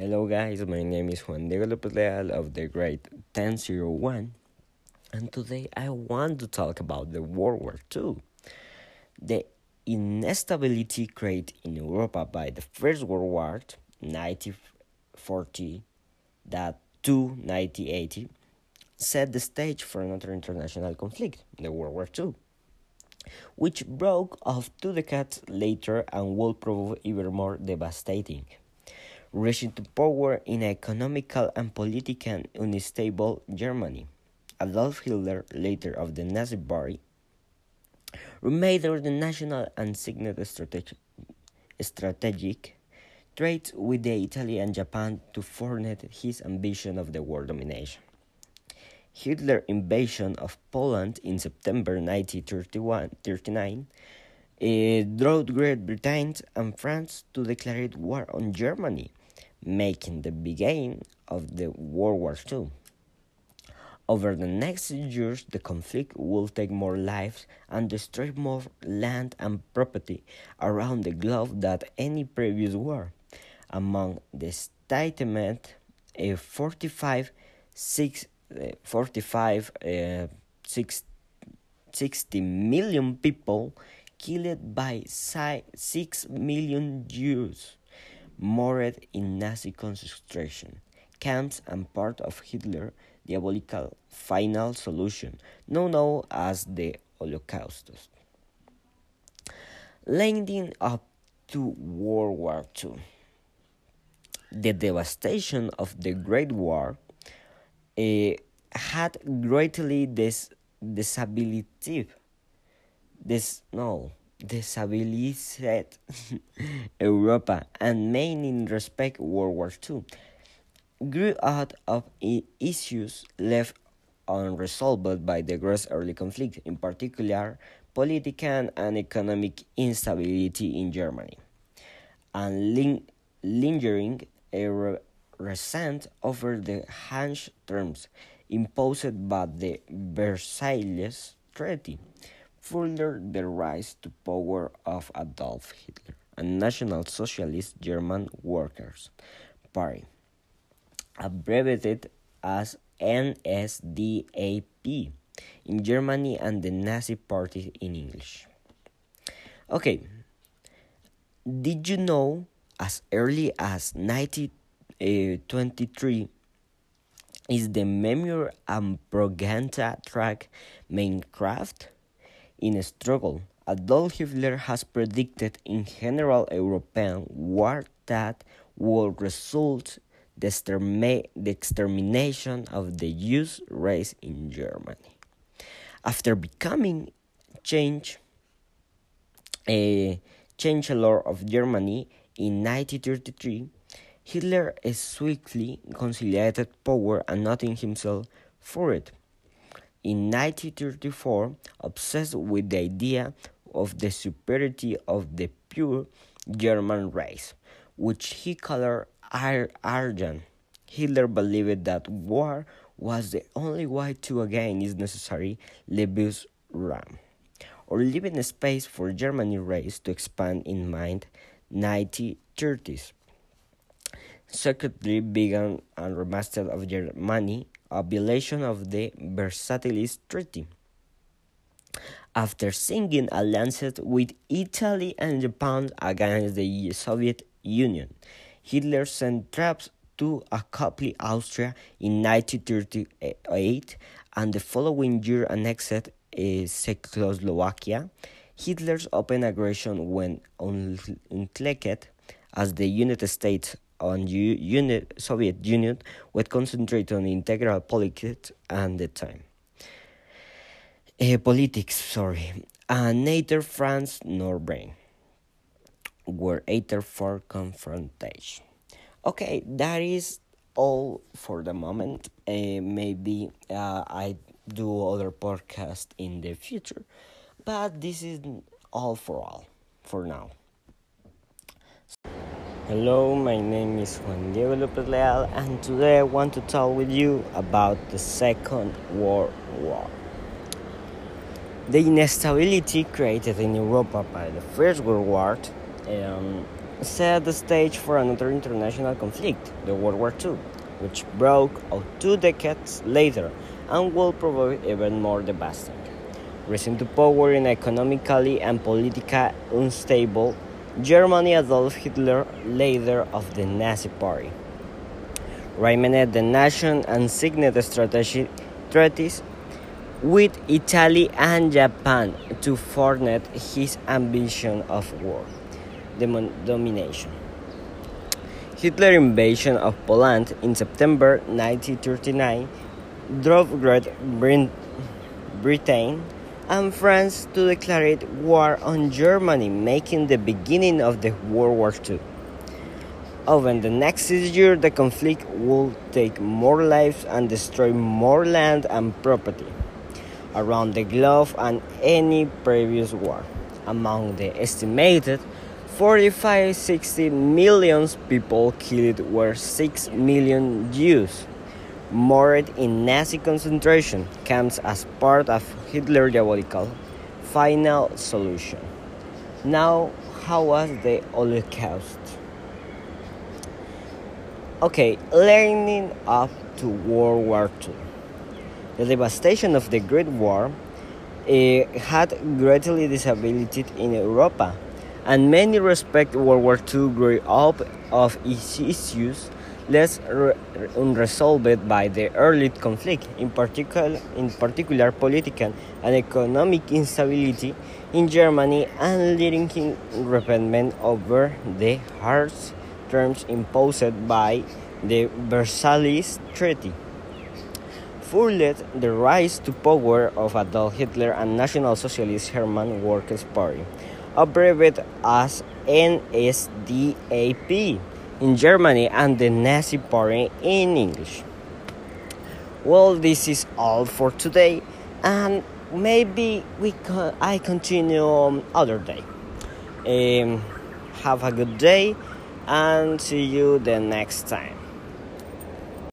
Hello, guys, my name is Juan Diego Lopez Leal of the grade 1001, and today I want to talk about the World War II. The instability created in Europe by the First World War, 1940 that to 1980, set the stage for another international conflict, the World War II, which broke off two decades later and would prove even more devastating. Reaching to power in economical and political unstable Germany, Adolf Hitler, later of the Nazi Party, remade the national and signed strategic, strategic trade with the Italy and Japan to further his ambition of the world domination. Hitler's invasion of Poland in September 1939 uh, drove Great Britain and France to declare war on Germany, making the beginning of the World War II. Over the next years, the conflict will take more lives and destroy more land and property around the globe than any previous war among the statement uh, 45 6 uh, 45 uh, 6, 60 million people killed by 6 million Jews martyred in Nazi concentration camps and part of Hitler's diabolical final solution known as the Holocaust. Leading up to World War II the devastation of the Great War uh, had greatly dis- disability. This no disabilized Europa and main in respect World War II grew out of issues left unresolved by the gross early conflict, in particular political and economic instability in Germany, and ling- lingering a resent over the harsh terms imposed by the Versailles Treaty, further the rise to power of Adolf Hitler, a National Socialist German Workers' Party, abbreviated as NSDAP in Germany and the Nazi Party in English. Okay, did you know as early as 1923 eh, is the memoir and propaganda track Mein Kampf. In a struggle, Adolf Hitler has predicted in general European war that will result the, the extermination of the Jewish race in Germany. After becoming change, a chancellor of Germany in 1933, Hitler swiftly consolidated power and nothing himself for it. In 1934, obsessed with the idea of the superiority of the pure German race, which he called Aryan, Hitler believed that war was the only way to again is necessary Lebensraum, or leaving space for German race to expand in mind 1930s. Secretly began a remaster of Germany, a violation of the Versailles Treaty. After singing alliances with Italy and Japan against the Soviet Union, Hitler sent troops to occupy Austria in 1938 and the following year annexed uh, Czechoslovakia Hitler's open aggression went uncloaked as the United States and U- Soviet Union would concentrate on integral politics and the time. Uh, politics, sorry, and neither France nor Britain were either for confrontation. Okay, that is all for the moment. Uh, maybe uh, I do other podcast in the future. But this is all for all for now. Hello, my name is Juan Diego Lopez Leal, and today I want to talk with you about the Second World War. The instability created in Europe by the First World War um, set the stage for another international conflict, the World War II, which broke out two decades later and will prove even more devastating. Rising to power in economically and politically unstable Germany, Adolf Hitler, leader of the Nazi Party, remained the nation and signed strategic treaties with Italy and Japan to further his ambition of world domination. Hitler's invasion of Poland in September 1939 drove Great Britain and France to declare war on Germany, making the beginning of the World War II. Over the next six years, the conflict would take more lives and destroy more land and property around the globe than any previous war. Among the estimated 45 60 million people killed were 6 million Jews murdered in Nazi concentration camps as part of Hitler's diabolical final solution. Now, how was the Holocaust? Okay, leading up to World War II. The devastation of the Great War uh, had greatly disabilities in Europe, and many respect World War II grew up of its issues less unresolved by the early conflict, in particular, in particular political and economic instability in Germany and leading to resentment over the harsh terms imposed by the Versailles Treaty. Fueled the rise to power of Adolf Hitler and National Socialist German Workers' Party, abbreviated as NSDAP in Germany and the Nazi Party in English. Well, this is all for today, and maybe we can, I continue on other day. Um, have a good day, and see you the next time.